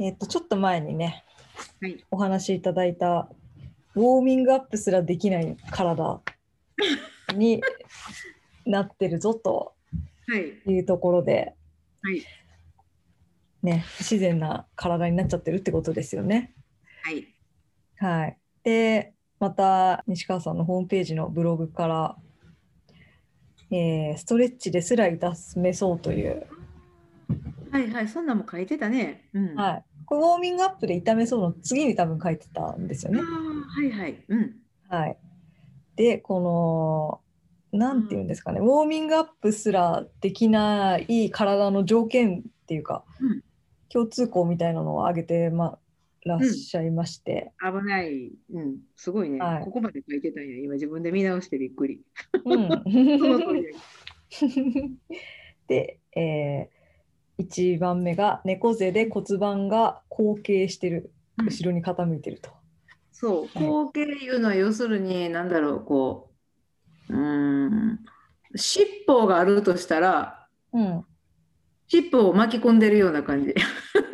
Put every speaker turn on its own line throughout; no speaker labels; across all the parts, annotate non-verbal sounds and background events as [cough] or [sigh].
えっ、とちょっと前にね
はい。
お話しいただいたウォーミングアップすらできない体になってるぞと
はい。
いうところで、
はい。
ね、不自然な体になっちゃってるってことですよね。
はい。
はい、でまた西川さんのホームページのブログから、えーストレッチですら痛めそうという、
はい。はい。そんなんも書いてたね。うん。あ
はい、ウォーミングアップで痛めそうの次に多分書いてたんですよね。
あー、はい。はい。うん。
はい、でこのなんていうんですかね、ウォーミングアップすらできない体の条件っていうか、
うん
共通項みたいなのを挙げて、まらっしゃいまして、
危ない。うん。すごいね。
はい
ここまで書いてたんや。今自分で見直してびっくり。
うん [laughs] [laughs] で、え1番目が猫背で骨盤が後傾してる
うん
後ろに傾いてると。
そう。後傾いうのは要するに、なんだろう、こう。うーん。尻尾があるとしたら、
うん、
尻尾を巻き込んでるような感じ。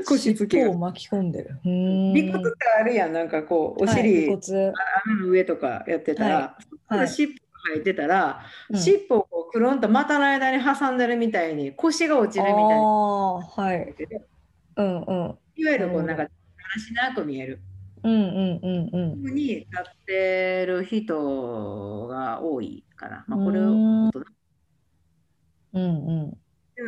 腰つけが
尻尾を巻き込んでる。
尾骨ってあるやん、なんかこう、お
はい
尻、
尾骨
穴の上とかやってたら、
はいはい
尻尾が生えてたら、
うん
尻尾をこうくるんと股の間に挟んでるみたいに腰が落ちるみたいな。
はい。うんうん。
いわゆるこう
な
んか、だらしなく見える。
うんうんうんうん。
ふうに立ってる人が多いかな。まあ、これを。
うーん
でも
うんうん。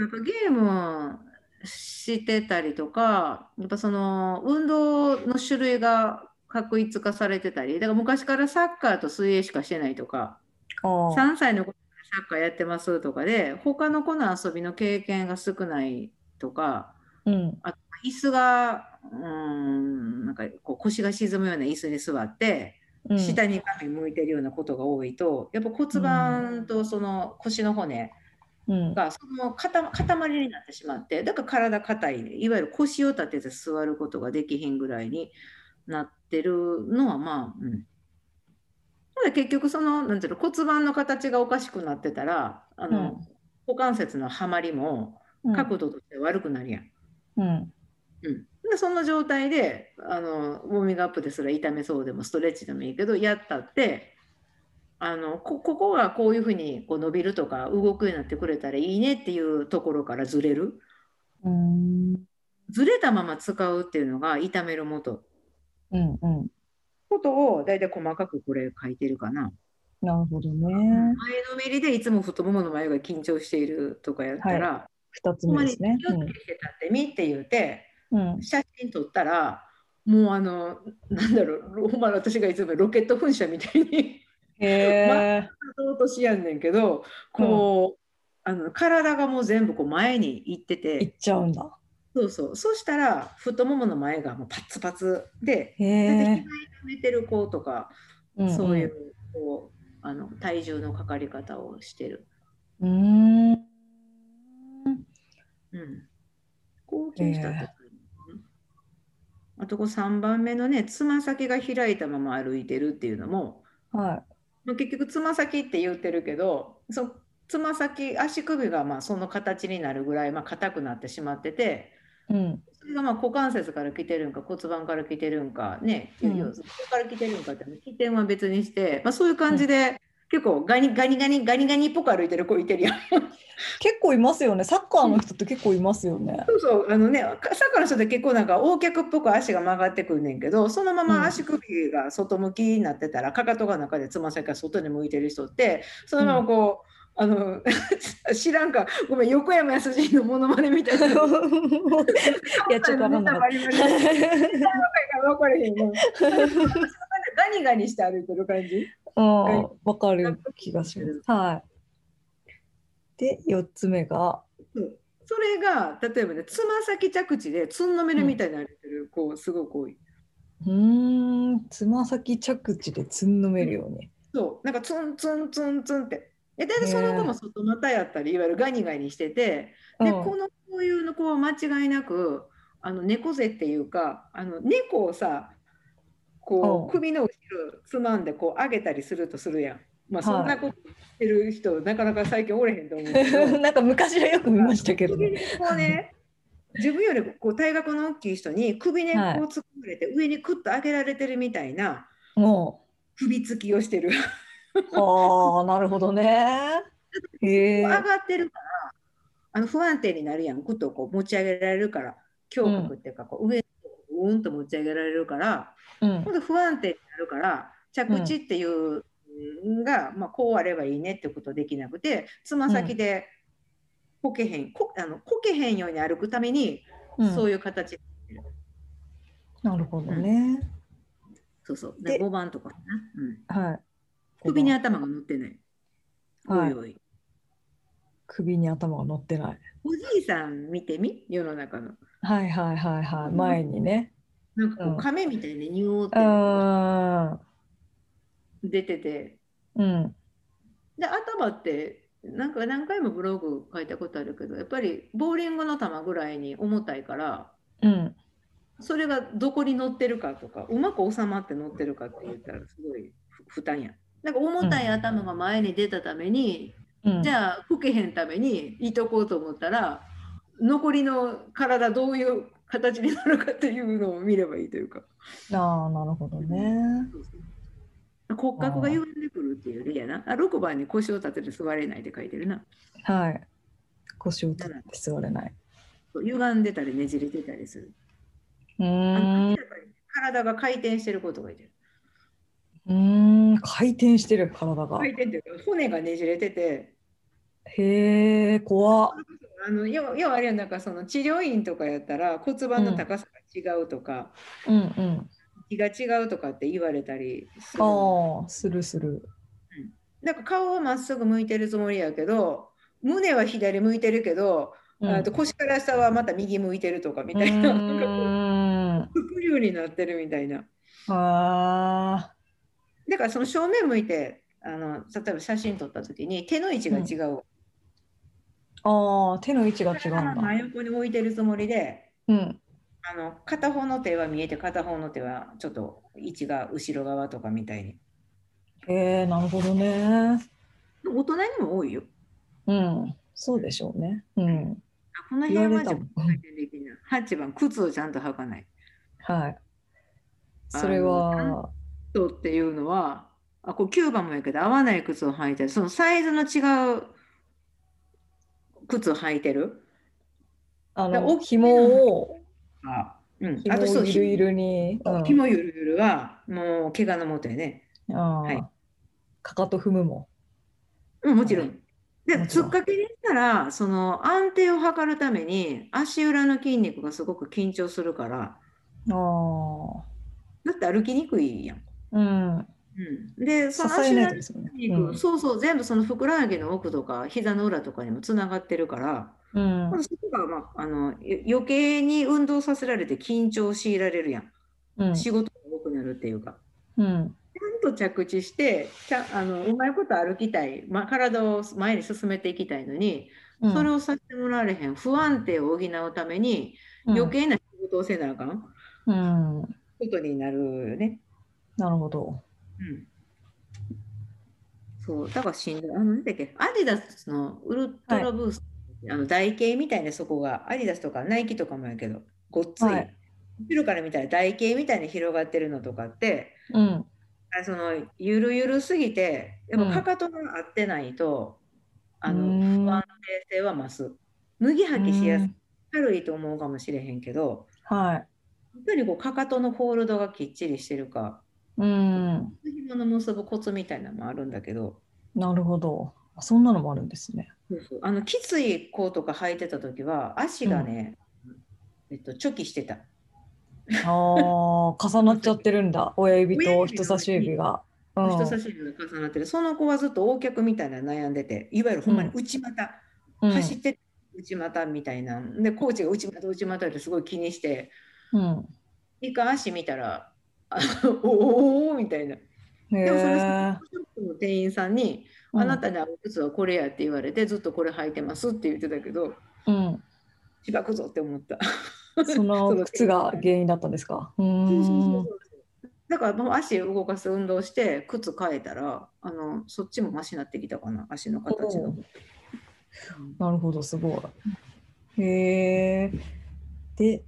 やっぱゲームしてたりとか、やっぱその運動の種類が確一化されてたり、だから昔からサッカーと水泳しかしてないとか、
ああ。
3歳の子サッカーやってますとかで他の子の遊びの経験が少ないとか
うん
あと椅子がうーんなんかこう腰が沈むような椅子に座って
うん。
下に画面向いてるようなことが多いとやっぱ骨盤とその腰の骨
うん。
がその塊塊になってしまってだから体硬いいわゆる腰を立てて座ることができひんぐらいになってるのはまあうん。で結局そのなんていうの骨盤の形がおかしくなってたらあの、
うん
股関節のはまりも
うん
角度として悪くなるやん。
うん。
うん、でその状態であのウォーミングアップですら痛めそうでもストレッチでもいいけどやったってあのこここがこういうふうにこう伸びるとか動くようになってくれたらいいねっていうところからずれる
うん
ずれたまま使うっていうのが痛める元
うんうん。
ことを大体細かくこれ書いてるかな。
なるほどね。
前のめりでいつも太ももの前が緊張しているとかやったら、
二つ
ほんまに
目ですね。
気をつけて立ってみって言うて、
うん。うん。
写真撮ったらもうあのなんだろうほんま私がいつもロケット噴射みたいに
へえ。[laughs]
落としやんねんけどこう、あの体がもう全部こう前に行って
い
て
っちゃうんだ。
そうそうそしたら太ももの前がもうパツパツで。膝痛めてる子とか、
ん
そういうこうあの体重のかかり方をしてる。
うん。うーん。
うん。後傾したあとこう3番目のね、つま先が開いたまま歩いてるっていうのも、
は
まあ、結局つま先って言ってるけど、そつま先、足首がまあその形になるぐらいまあ硬くなってしまってて、
い。うん。
それがまあ股関節から来てるんか骨盤から来てるんかね、
うん
から来てるんかって起点は別にして、まあ、そういう感じで、結構ガニガニガニガニガニっぽく歩いてる子いてるやん。[laughs]
結構いますよね。サッカーの人って結構いますよね。
そうそう、あのね、サッカーの人って結構なんか横脚っぽく足が曲がってくんねんけど、そのま
うん
ま足首が外向きになってたら、かかとが中でつま先が外に向いてる人って、そのままこう、あの [laughs] 知らんか、ごめん、横山やすしのモノマネみたいな。[laughs]
いや、ちょっとわかんなかった。
バリバリ分かれへんの。ガニガニして歩いてる感じ。
うん、わかる気がします。はい。で、4つ目が
うん、それが例えばねつま先着地でつんのめるみたいになってる、こうすごく多い。
うーん、つま先着地でつんのめるように。
そうなんかツンツンツンツンって。で大体その子も外股やったりいわゆるガニガニしててで
うん。
このこういうの子は間違いなくあの猫背っていうかあの猫をさこ
う
首の後ろつまんでこう上げたりするとするやん。まあそん
は
ないことしてる人、なかなか最近おれへんと思うけど。[laughs]
なんか昔はよく見ましたけどね。
こうね自分よりこう体格の大きい人に首根っこを突っ込まれて上にクッと上げられてるみたいな
も
首つきをしてる。
う、ああ、なるほどね。[laughs] へえ
上。がってるからあの不安定になるやんぐっとこう持ち上げられるから胸郭っていうかこう上にうーんと持ち上げられるから
うん
今度不安定になるから着地っていうのが、まあ、こうあればいいねってことできなくてつま先でこけへんこあのこけへんように歩くために、
うん
そういう形
なるほどね。
そうそう
で
で5番とかな、うん、
はい。
首に頭が乗ってない。
はい
おいおい
首に頭が乗ってない。
おじいさん見てみ？世の中の。
はいはいはいはい。前にね。
なんかこ
う
亀みたいにニューっ
う
て
ーん。
出てて、
うん。
で頭ってなんか何回もブログ書いたことあるけどやっぱりボーリングの球ぐらいに重たいから
うん。
それがどこに乗ってるかとかうまく収まって乗ってるかって言ったらすごいふ負担や。なんか重たい頭が前に出たために、
うん、
じゃあ吹けへんためにいとこうと思ったら残りの体どういう形になるかっていうのを見ればいいというか。
ああ、なるほどね。
骨格が歪んでくるっていう例やな。あ6番に腰を立てて座れないって書いてるな。
はい。腰を立って座れない。
歪んでたりねじれてたりする。
う
あの
ーん
体が回転してることがいてる
うーん。回転してる体が。
回転っていうか骨がねじれてて
へえ、怖っ。
あの要要はあれなんかその治療院とかやったら骨盤の高さが違うとか、
うんうん。
気が違うとかって言われたりするの
ああ、するする。
なんか顔はまっすぐ向いてるつもりやけど胸は左向いてるけど、
うん
あと腰から下はまた右向いてるとかみたいな、
う
なんかこう
ーん。[laughs]
副流になってるみたいな。
あ
だからその正面向いてあの例えば写真撮った時に手の位置が違う。
あ。ああ、手の位置が違うんだ。
真横に置いてるつもりで
うん。
あの片方の手は見えて片方の手はちょっと位置が後ろ側とかみたいに。
へえ、なるほどね。
大人にも多いよ。
うん。そうでしょうね。うん。
あこの辺は
言われたもん
自分で回転できない。8番、靴をちゃんと履かない。
はい。それは、
人っていうのは、あこれ9番もやけど、合わない靴を履いてる。そのサイズの違う靴を履いてる。
あの、
だ大き
紐を、
あうん、
紐
あとそう
をゆるゆるに、うん
紐ゆるゆるは、もう怪我のもとやね。
ああ
はい
かかと踏むも。
うん、もちろん。で、
もちろん
つっかけでしたら、その安定を図るために、足裏の筋肉がすごく緊張するから、
ああ。
だって歩きにくいやん。
うん。
うん、で、その足裏の
とですよね。
筋肉、そうそう、全部そのふくらはぎの奥とか、膝の裏とかにもつながってるから、
うん。
まあそこが、まあ、あのよ余計に運動させられて緊張を強いられるやん。
うん。
仕事が多くなるっていうか。
うん。
ちゃんと着地して、ちゃあのうまいこと歩きたい、まあ、体を前に進めていきたいのに、
うん
それをさせてもらわれへん不安定を補うために余計な仕事をせなあかん
うん。うん。
ことになるよね。
なるほど。
うん。そう、だからしんどい。あの、なんだっけ、アディダスのウルトラブースト、あの台形みたいなそこが、アディダスとかナイキとかもやけど、ごっつい。
はい
後ろから見たら台形みたいに広がってるのとかって、
うん。
あそのゆるゆるすぎて、やっぱかかとが合ってないと、あの
うん
不安定性は増す。脱ぎ履きしやすい
うん。
軽いと思うかもしれへんけど、
はい。
やっぱりこうかかとのホールドがきっちりしてるか、
うん。
紐の結ぶコツみたいなのもあるんだけど、
なるほど。あそんなのもあるんですね。
そうそうあのきつい子とか履いてた時は足がね、えっと、チョキしてた。
ああ、重なっちゃってるんだ。親指と人差し指が。うん
人差し指が重なってる。その子はずっと横脚みたいなの悩んでて、いわゆるほんまに内股、
うん
走って内股みたいな。で、コーチが内股、内股ってすごい気にして、
うん。
一回足見たら、[laughs] おおみたいな。
へ
でもそれ、
え。
ショップの店員さんに、
うん
あなたに合う靴はこれやって言われて、ずっとこれ履いてますって言ってたけど、
うん。
しばくぞって思った。
その [laughs] 靴が原因だったんですか？
だからもう足動かす運動して靴変えたらあのそっちもマシになってきたかな足の形の
お。なるほど、すごい。へえ。で、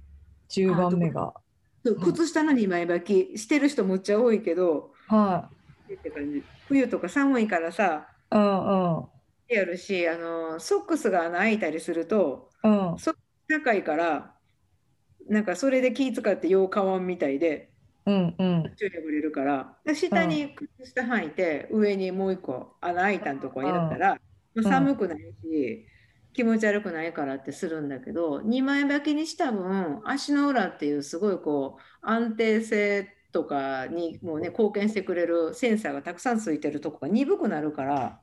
10番目が。
靴下の2枚履きしてる人むっちゃ多いけど
は
って感じ冬とか寒いからさ
い。うんうん。
やるしあのソックスが穴開いたりすると
うん。
高いからなんかそれで気使ってよう買わんみたいで
うんうん。
途中破れるからで下に靴下履いて上にもう一個穴開いたんとこやったら、まあ寒くないし、気持ち悪くないからってするんだけど2枚履きにした分足の裏っていうすごいこう安定性とかにもうね貢献してくれるセンサーがたくさんついてるとこが鈍くなるから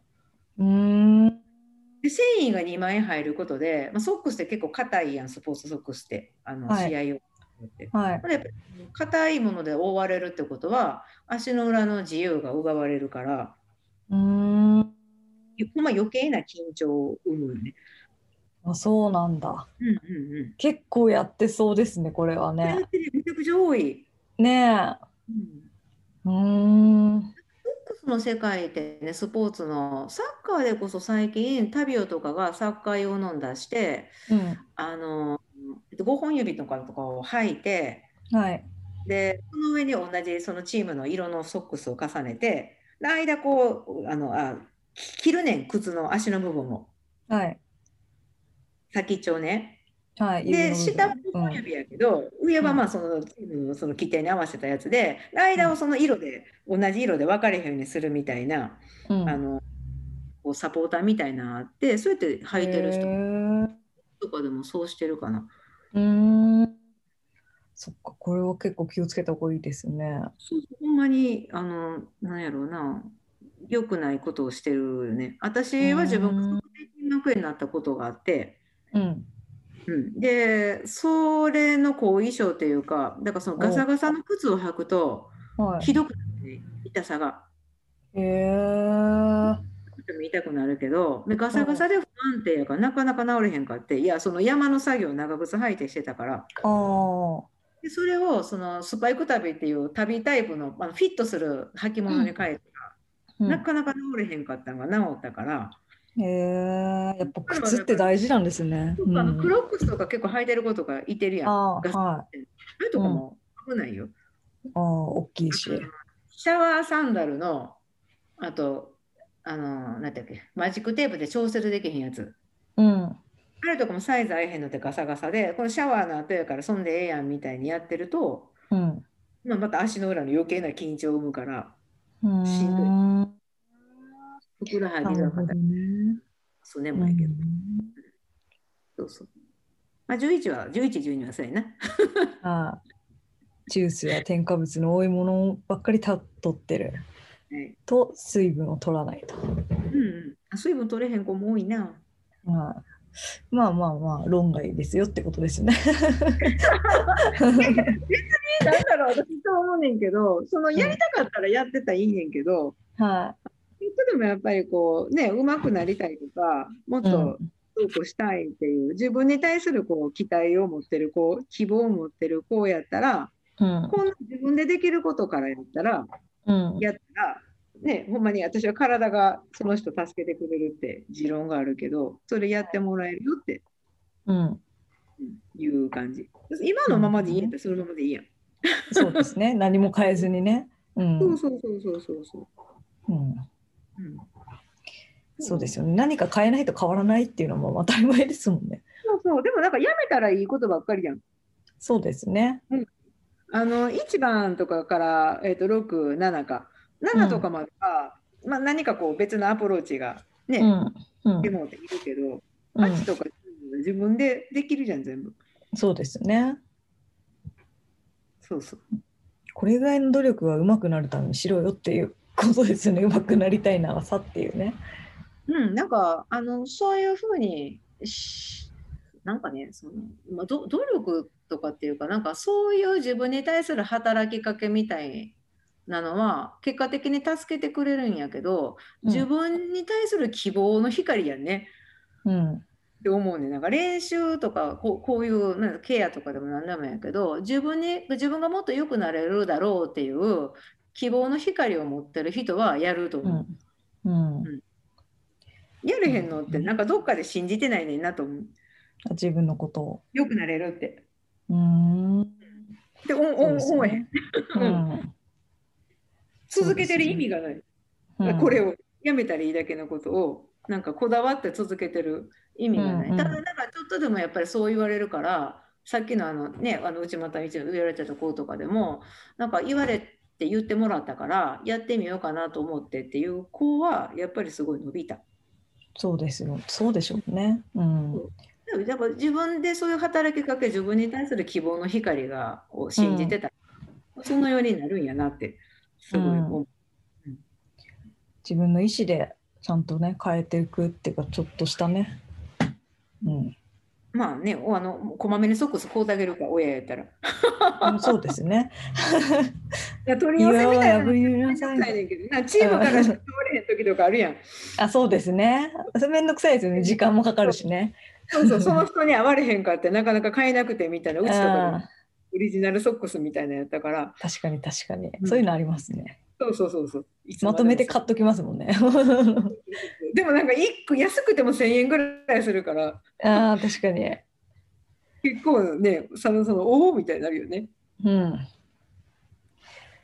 うーん。
で繊維が2枚入ることで、まあ、ソックスって結構硬いやんスポーツソックスってあの
はい
試合を。
はい。
硬いもので覆われるってことは足の裏の自由が奪われるから、
うーん。
まあ、余計な緊張を生むよね。
あ、そうなんだ。
うんうんうん。
結構やってそうですね、これはね。
めちゃくちゃ多い。
ね
うん
え。うーん。
ソックスの世界ってね、スポーツのサッカーでこそ最近タビオとかがサッカー用のん出して
うん。
あの5本指とかとかを履いて
はい。
でその上に同じそのチームの色のソックスを重ねてで間こうあのあ切るねん靴の足の部分を
はい。
先っちょね。
はい。指
で下5本指やけど、上はまあそのチームのその規定に合わせたやつで間をその色で同じ色で分かれへんようにするみたいな、
うん。うん
あのこうサポーターみたいなのあってそうやって履いてる人とかでもそうしてるかな。
うーん。そっか、これは結構気をつけた方がいいですね。
そうほんまにあのなんやろうな良くないことをしてるよね。私は自分が
うん
筋膜炎になったことがあって、
うん。
うん、でそれの後遺症っていうかだからそのガサガサの靴を履くと
はい。
ひどくなるね痛さが。
へえ。
でも痛くなるけどでガサガサで不安定やからなかなか治れへんかっていやその山の作業を長靴履いてしてたから。でそれをそのスパイク旅っていう旅タイプのあのフィットする履物に変えたら、
うん
なかなか治れへんかったのが治ったから、
へえ。やっぱ靴って大事なんですね。
あの
うん
クロックスとか結構履いてる子とかいてるやん。
ああ、はい。
あれとかも危ないよ。
ああ、大きいし。
シャワーサンダルのあとあのなんだっけマジックテープで調節できへんやつ。
うん。
あれとかもサイズ合えへんのってガサガサで、このシャワーの後やからそんでええやんみたいにやってると、
うん。
まあ、また足の裏の余計な緊張を生むから、
うー
しんどい
ん。
ふくらはぎが硬い。
ね。
そうね、
う
もいけど。
ん
そうそう。まあ、11は、11、12はそうやな。[laughs]
はい。ジュースや添加物の多いものばっかりた取ってる
はい、
と水分を取らないと。
うんうんあ。水分取れへん子も多いな。
はい。まあまあまあ論外ですよってことですね。
なんだろう、私そう思うねんけど、そのやりたかったらやってたらいいねんけど、
は
ちょっとでもやっぱりこう、ね、上手くなりたいとか、もっ
い。
と
うん
どうこうしたいっていう、自分に対するこう期待を持ってる子、希望を持ってる子やったら、
うん
こんな自分でできることからやったら、
うん
やったら、ね、ほんまに私は体がその人助けてくれるって持論があるけど、それやってもらえるよって
うん
うんいう感じ。今のままでいいんやったらそのままでいいやん。
そうですね。何も変えずにね。うん
そうそうそうそうそうそう。
うん
うん
そうですよね。何か変えないと変わらないっていうのも当たり前ですもんね。
そうそう。でもなんかやめたらいいことばっかりやん。
そうですね。
あの1番とかから、えー、と6、7か。7とかまでは、まあ、何かこう別のアプローチがね、
うん。うん
でもいるけど、
うん
8とか10は自分でできるじゃん、全部。
そうですね。
そうそう。
これぐらいの努力は上手くなるためにしろよっていうことですよね。上手くなりたいならさっていうね。
うん、なんかあのそういうふうにしなんかねその、まあ、ど努力とかっていうかなんかそういう自分に対する働きかけみたいなのは結果的に助けてくれるんやけど
うん
自分に対する希望の光やね、
うん
って思うねなんか練習とかこうこういうなんかケアとかでも何でもやけど自分に自分がもっと良くなれるだろうっていう希望の光を持ってる人はやると
う。
思う。
ん。うん。
やれへんのってなんかどっかで信じてないねんなと思う。
自分のことを。
良くなれるって。
うーん。
でおお
そうです
思えへん。
ね。うん。
続けてる意味がない。
うん。
これをやめたらいいだけのことをなんかこだわって続けてる意味がない。
うんうん。
ただなんかちょっとでもやっぱりそう言われるからさっきのあのねあの内股一言われてた子とかでもなんか言われて言ってもらったからやってみようかなと思ってっていう子はやっぱりすごい伸びた。
そうですよそうでしょうね。うん
でもやっぱ自分でそういう働きかけ自分に対する希望の光がを信じてた、そのようになるんやなってすごい思う。
自分の意思でちゃんとね変えていくっていうかちょっとしたね。うん
まあね、おあのこまめにソックス買うてあげるか親やったら。
うん、そうですね。[laughs]
いや取り寄せみたいなの
な
チームからしか通れへん時とかあるやん。
あ、そうですね。めんどくさいですよね。時間もかかるしね。
そうそう、その人に会われへんかってなかなか買えなくてみたいな、うちとか [laughs] オリジナルソックスみたいなやったから、
ー確かに確かに
う。ん
そういうのありますね。
そうそうそうそう。
まとめて買
っ
っときますもんね。[laughs]
でもなんか1個安くても1000円ぐらいするから、
ああ、確かに。
結構ね、そのそのおおみたいになるよね。
うん。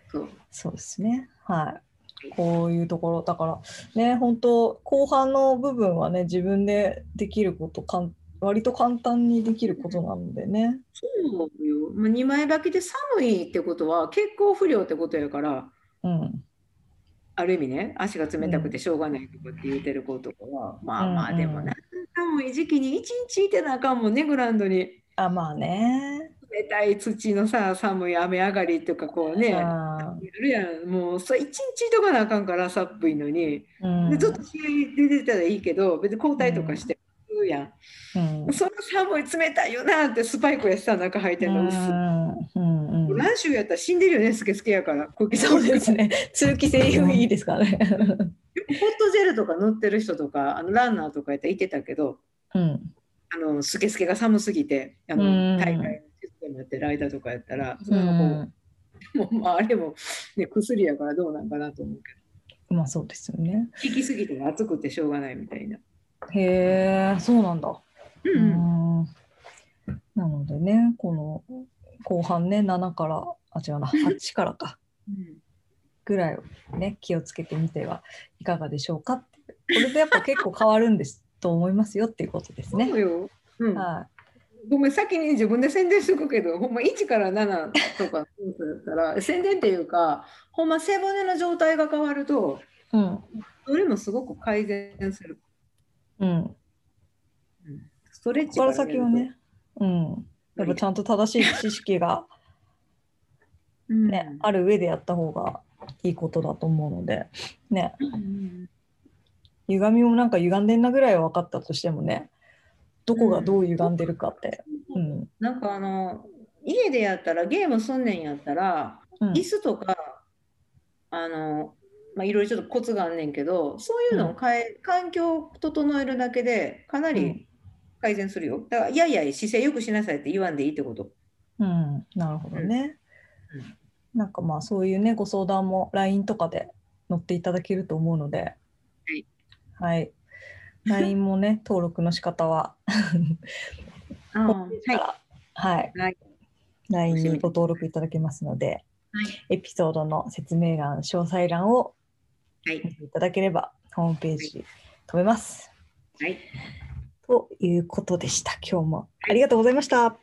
そう。
そうですね。はい。こういうところ、だからね、本当後半の部分はね、自分でできることかん、割と簡単にできることなのでね。
そうよ。まあ、2枚履きで寒いってことは血行不良ってことやから、
うん。
ある意味ね、足が冷たくてしょうがないとかって言ってる子とかは、まあまあ
うんうん
でもい時期に一日いてなあかんもんね、グラウンドに。
あ、まあね。
冷たい土のさ、寒い雨上がりとかこうね、あ
あ
るやん。もうそれ一日とかなあかんから寒いのに。
ーうん
で、ずっと試合出てたらいいけど、別に交代とかしてるやん。
うん
その寒い冷たいよなってスパイクやしさ、中履いてんの薄い。
うんうんうん
何週やったら死んでるよね、スケスケやから。こう
そうですね。[laughs] 通気性いいですからね。
ホットジェルとか塗ってる人とか、あのランナーとかやったらいてたけど、
うん。
あのスケスケが寒すぎて、あの
うん
大会のシステムやってる間とかやったら、そ
う
れも。うもうまあ、あれも、ね、薬やからどうなんかなと思うけ
まあそうですよね。
ど、効きすぎて暑くてしょうがないみたいな。
へえ、そうなんだ。
う
うんん。なのでね、この後半ね、7から、あ、違うな、[laughs] 8からか。
うん
ぐらいをね、気をつけてみてはいかがでしょうかって。これでやっぱ結構変わるんですと思いますよっていうことですね
そう。ん、
は
ごめん、先に自分で宣伝しとくけど、ほんま1から7とかそうだったら、宣伝っていうか、ほんま背骨の状態が変わると、
い。うん。
それもすごく改善する。
うん。
ストレッチ
から先はね、うん。やっぱちゃんと正しい知識が、[laughs]
うん、
ねある上でやった方がいいことだと思うので、ね、
うん
歪みもなんか歪んでんなぐらいは分かったとしてもね、どこがどう歪んでるかって。うん。
なんかあの、家でやったら、ゲームすんねんやったら、
うん。
椅子とか、あの、まあ、いろいろちょっとコツがあんねんけど、そういうのを変え、環境を整えるだけで、かなり
うん
改善するよ。だから、いやいや、姿勢よくしなさいって言わんでいいってこと。
うん、なるほどね。なんかまあそういうね、ご相談も LINE とかで乗っていただけると思うので、
い
はい。LINE もね、[laughs] 登録の仕方は、
あー
ホームページからはい。
はい。
LINE にご登録いただけますので、エピソードの説明欄、詳細欄を
はい。
見ていただければ、ホームページ飛べます。
はい。
ということでした。今日もありがとうございました。